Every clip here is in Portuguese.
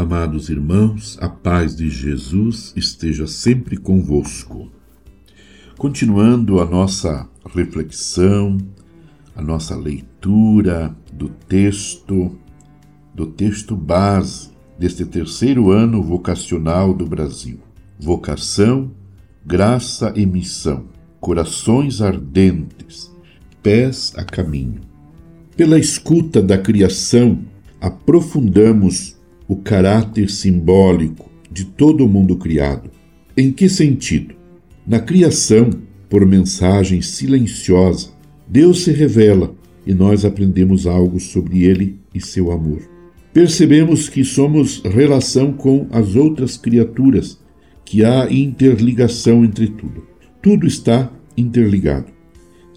Amados irmãos, a paz de Jesus esteja sempre convosco. Continuando a nossa reflexão, a nossa leitura do texto, do texto base deste terceiro ano vocacional do Brasil. Vocação, graça e missão, corações ardentes, pés a caminho. Pela escuta da criação, aprofundamos o caráter simbólico de todo o mundo criado. Em que sentido? Na criação, por mensagem silenciosa, Deus se revela e nós aprendemos algo sobre ele e seu amor. Percebemos que somos relação com as outras criaturas, que há interligação entre tudo. Tudo está interligado.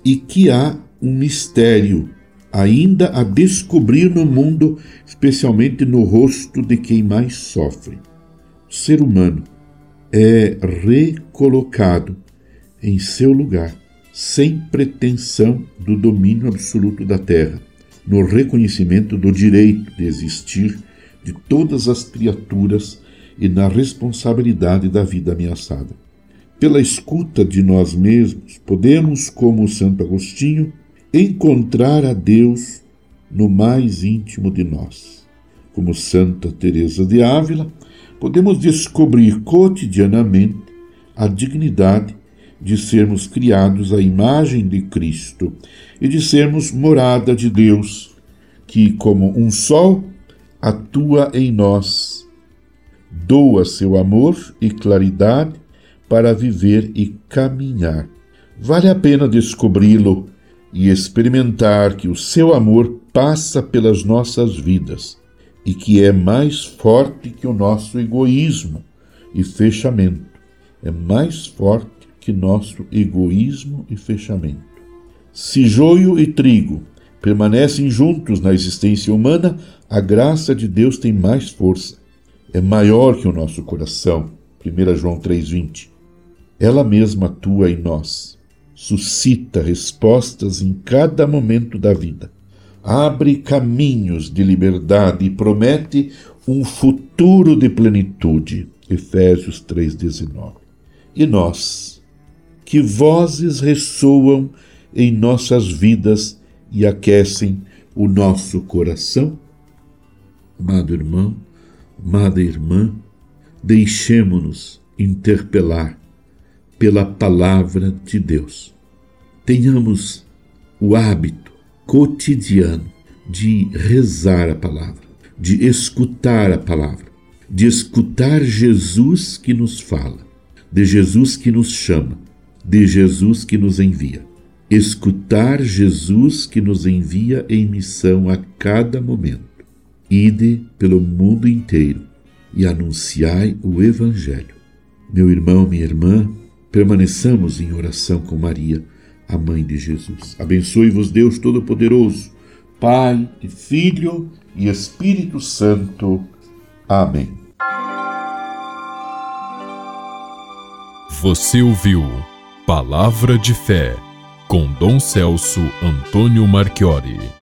E que há um mistério ainda a descobrir no mundo, especialmente no rosto de quem mais sofre. O ser humano é recolocado em seu lugar, sem pretensão do domínio absoluto da terra, no reconhecimento do direito de existir de todas as criaturas e na responsabilidade da vida ameaçada. Pela escuta de nós mesmos, podemos, como Santo Agostinho, encontrar a Deus no mais íntimo de nós. Como Santa Teresa de Ávila, podemos descobrir cotidianamente a dignidade de sermos criados à imagem de Cristo e de sermos morada de Deus, que, como um sol, atua em nós, doa seu amor e claridade para viver e caminhar. Vale a pena descobri-lo e experimentar que o seu amor passa pelas nossas vidas e que é mais forte que o nosso egoísmo e fechamento. É mais forte que nosso egoísmo e fechamento. Se joio e trigo permanecem juntos na existência humana, a graça de Deus tem mais força. É maior que o nosso coração. 1 João 3,20. Ela mesma atua em nós suscita respostas em cada momento da vida, abre caminhos de liberdade e promete um futuro de plenitude. Efésios 3,19. E nós, que vozes ressoam em nossas vidas e aquecem o nosso coração? Amado irmão, amada irmã, deixemo-nos interpelar pela palavra de Deus. Tenhamos o hábito cotidiano de rezar a palavra, de escutar a palavra, de escutar Jesus que nos fala, de Jesus que nos chama, de Jesus que nos envia. Escutar Jesus que nos envia em missão a cada momento. Ide pelo mundo inteiro e anunciai o Evangelho. Meu irmão, minha irmã, Permaneçamos em oração com Maria, a mãe de Jesus. Abençoe-vos, Deus Todo-Poderoso, Pai e Filho e Espírito Santo. Amém. Você ouviu Palavra de Fé com Dom Celso Antônio Marchiori.